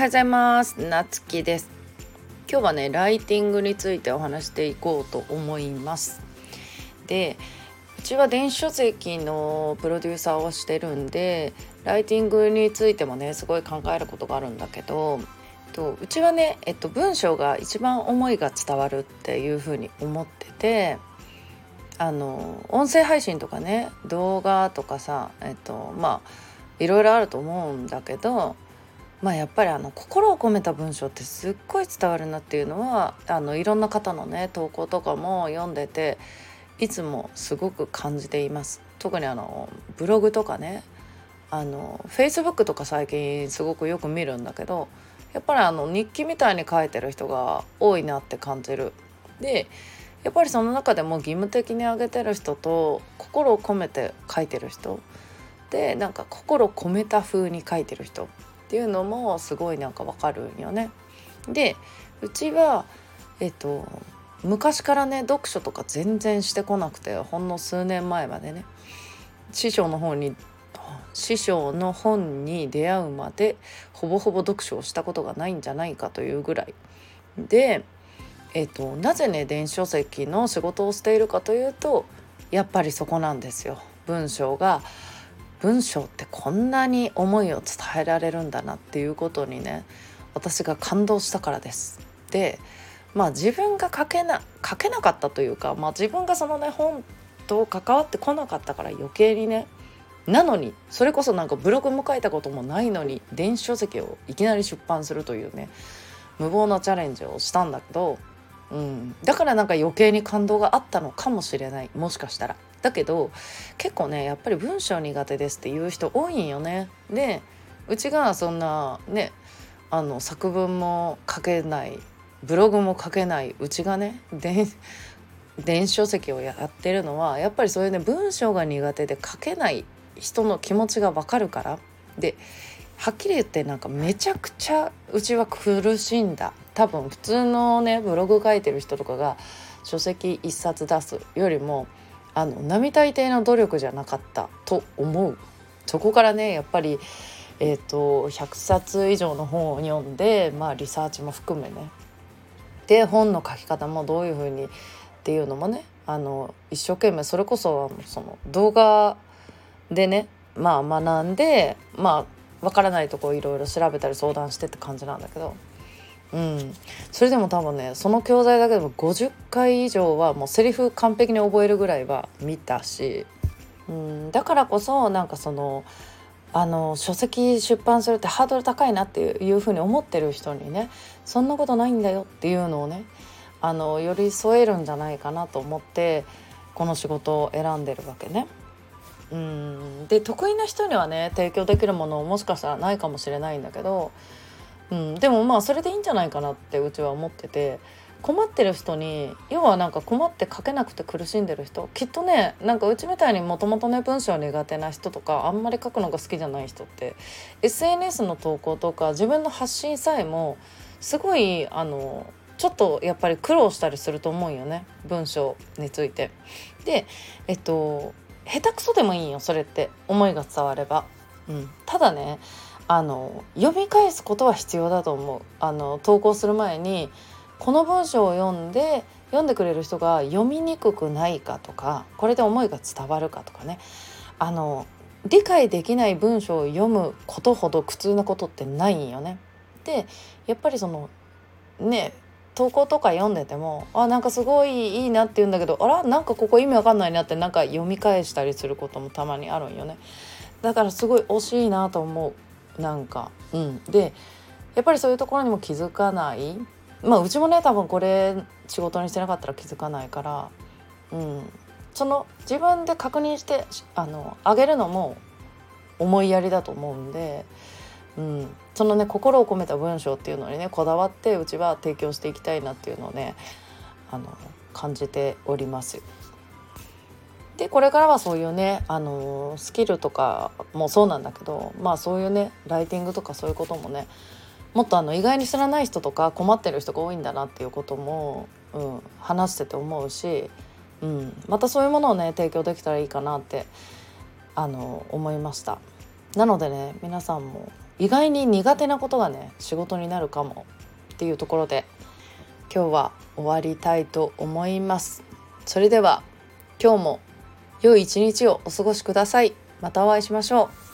はようございます。なつきです。今日はねライティングについてお話していこうと思います。でうちは電子書籍のプロデューサーをしてるんでライティングについてもねすごい考えることがあるんだけどとうちはね、えっと、文章が一番思いが伝わるっていうふうに思っててあの音声配信とかね動画とかさえっとまあいろいろあると思うんだけどまあやっぱりあの心を込めた文章ってすっごい伝わるなっていうのはあのいろんな方のね投稿とかも読んでていつもすごく感じています。特にあのブログとかねあのフェイスブックとか最近すごくよく見るんだけどやっぱりあの日記みたいに書いてる人が多いなって感じる。でやっぱりその中でも義務的にあげてる人と心を込めて書いてる人でなんか心込めた風に書いてる人っていうのもすごいなんかわかるんよね。でうちはえっと昔からね読書とか全然してこなくてほんの数年前までね師匠の方に師匠の本に出会うまでほぼほぼ読書をしたことがないんじゃないかというぐらいで、えっと、なぜね電子書籍の仕事をしているかというとやっぱりそこなんですよ。文章が文章ってこんなに思いを伝えられるんだなっていうことにね私が感動したからです。でまあ自分が書けな書けなかったというか、まあ、自分がそのね本と関わってこなかったから余計にねなのにそれこそなんかブログも書いたこともないのに電子書籍をいきなり出版するというね無謀なチャレンジをしたんだけど、うん、だからなんか余計に感動があったのかもしれないもしかしたら。だけど結構ねやっぱり文章苦手ですっていう人多いんよね。でうちがそんなねあの作文も書けないブログも書けないうちがね電子書籍をやってるのはやっぱりそういうね文章が苦手で書けない人の気持ちがわかるからではっきり言ってなんかめちゃくちゃうちは苦しんだ多分普通のねブログ書いてる人とかが書籍一冊出すよりもあの並大抵の努力じゃなかったと思う。そこからねやっぱり、えーと、100冊以上の本を読んで、まあ、リサーチも含めね。で本の書き方もどういうふうにっていうのもねあの一生懸命それこそその動画でねまあ学んでまあ分からないとこいろいろ調べたり相談してって感じなんだけど。うん、それでも多分ねその教材だけでも50回以上はもうセリフ完璧に覚えるぐらいは見たし、うん、だからこそなんかそのあの書籍出版するってハードル高いなっていうふうに思ってる人にねそんなことないんだよっていうのをねあの寄り添えるんじゃないかなと思ってこの仕事を選んでるわけね。うん。で得意な人にはね提供できるものもしかしたらないかもしれないんだけどうん、でもまあそれでいいんじゃないかなってうちは思ってて困ってる人に要はなんか困って書けなくて苦しんでる人きっとねなんかうちみたいにもともとね文章苦手な人とかあんまり書くのが好きじゃない人って SNS の投稿とか自分の発信さえもすごいあのちょっとやっぱり苦労したりすると思うよね文章について。でえっと下手くそでもいいよそれって思いが伝われば。うん、ただねあの読み返すことは必要だと思うあの投稿する前にこの文章を読んで読んでくれる人が読みにくくないかとかこれで思いが伝わるかとかねあの理解できない文章を読むことほど苦痛なことってないんよね。でやっぱりそのね投稿とか読んでてもあなんかすごいいいなって言うんだけどあらなんかここ意味わかんないなってなんか読み返したりすることもたまにあるんよね。だからすごい惜しいなと思う。なんか。うん。でやっぱりそういうところにも気づかない。まあうちもね多分これ仕事にしてなかったら気づかないから。うん。その自分で確認してあの上げるのも思いやりだと思うんで、うん、そのね心を込めた文章っていうのにねこだわってうちは提供していきたいなっていうのをねあの感じております。でこれからはそういうね、あのスキルとかもそうなんだけどまあそういうねライティングとかそういうこともねもっとあの意外に知らない人とか困ってる人が多いんだなっていうことも、うん、話してて思うし、うん、またそういうものをね提供できたらいいかなってあの思いました。なのでね皆さんも意外に苦手なことがね仕事になるかもっていうところで今日は終わりたいと思いますそれでは今日も良い一日をお過ごしください。またお会いしましょう。